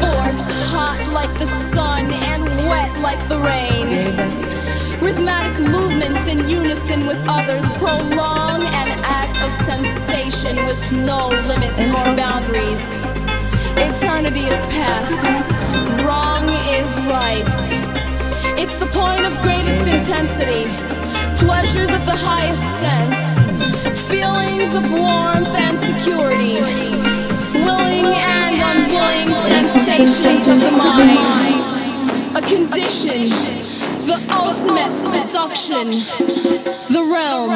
force, hot like the sun and wet like the rain. Rhythmic movements in unison with others prolong an act of sensation with no limits or boundaries. Eternity is past, wrong is right. It's the point of greatest intensity, pleasures of the highest sense, feelings of warmth and security, willing and unwilling sensations of the mind. A condition, the ultimate seduction, the realm.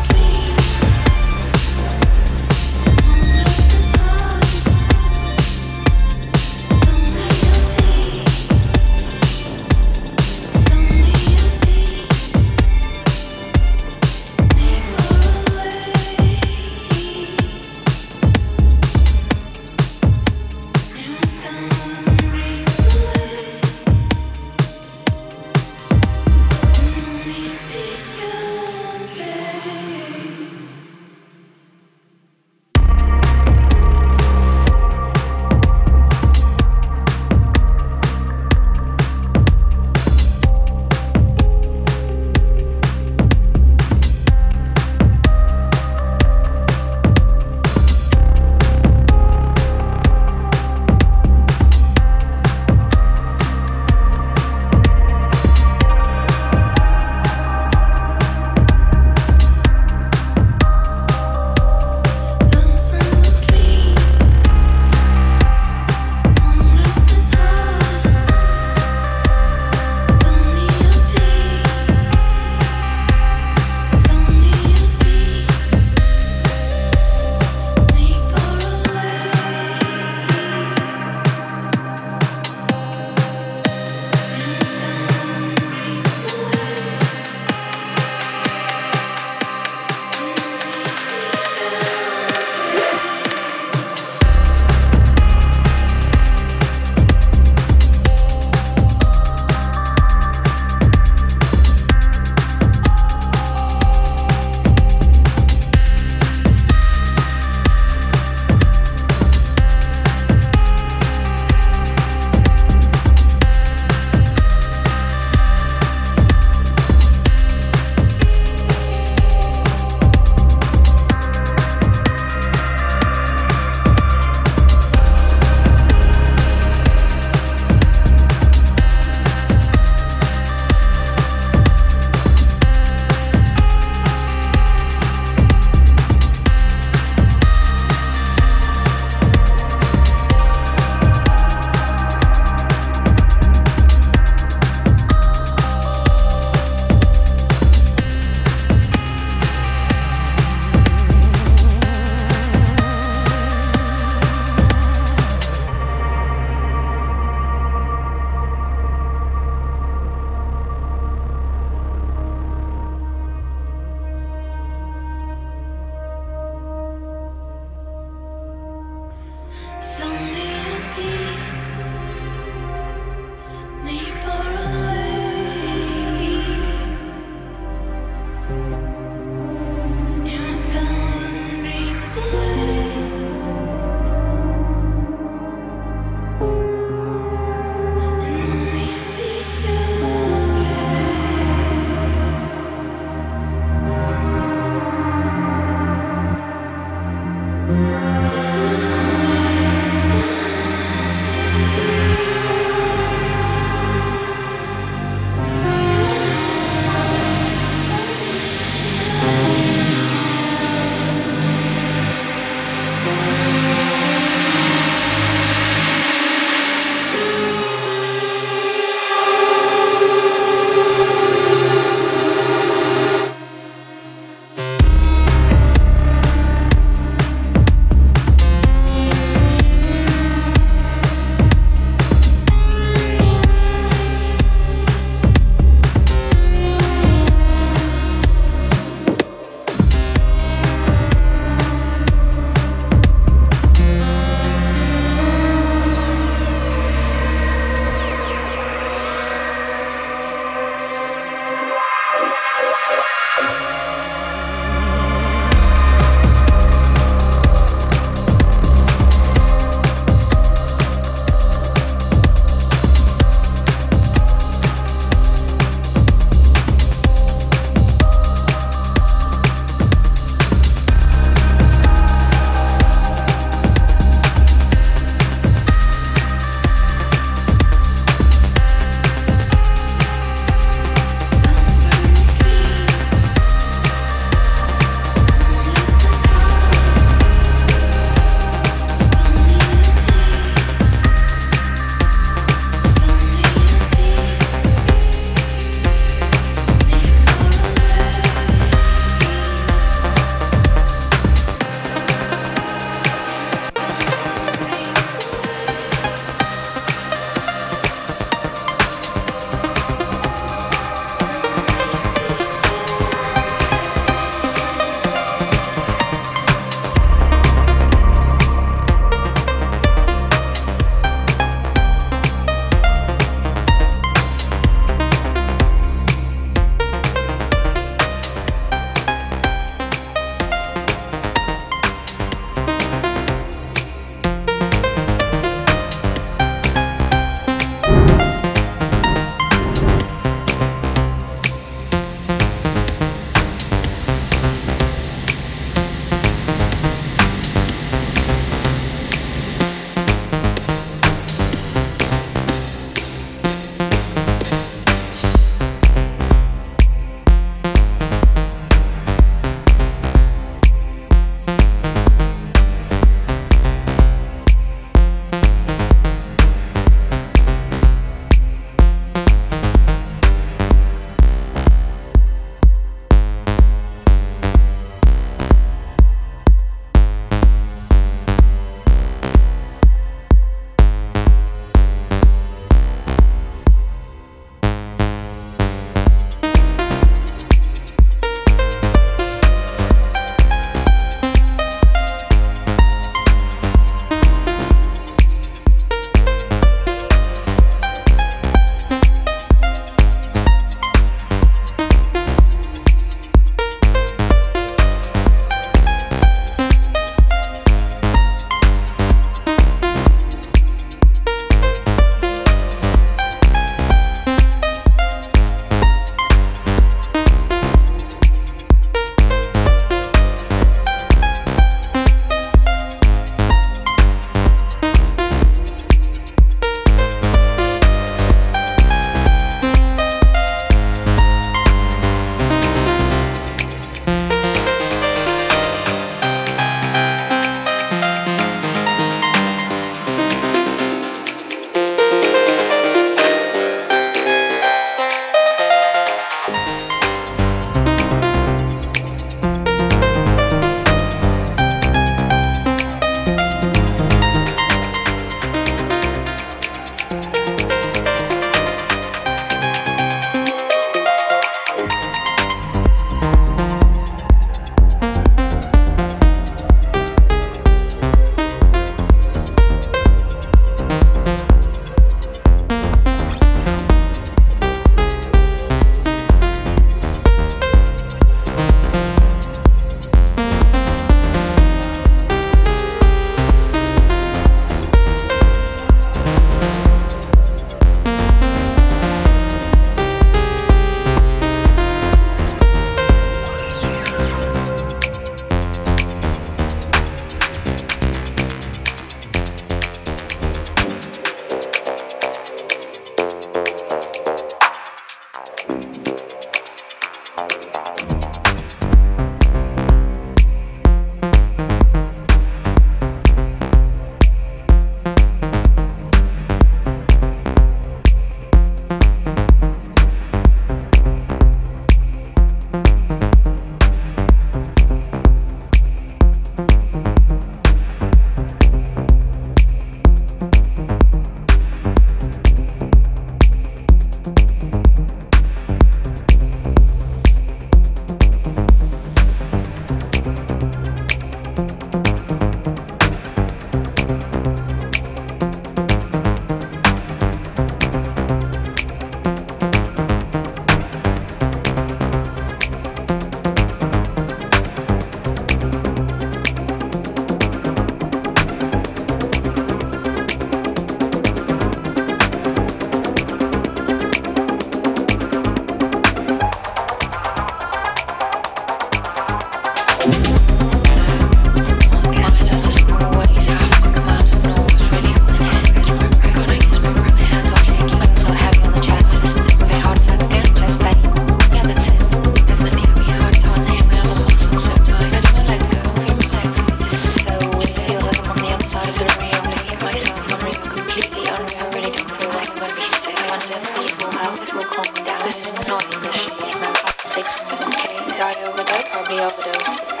probably overdosed.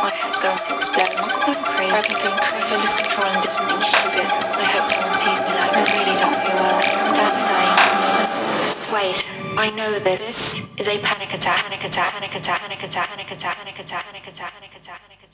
My head's going to explode. I'm going crazy. Probably going crazy. I lose control and do something stupid. I hope no one sees me like that. I really don't feel well. I'm down dying. Wait, I know this. this is a panic attack. Panic attack. Panic attack. Panic attack. Panic attack. Panic attack. Panic attack. Panic attack. Panic attack.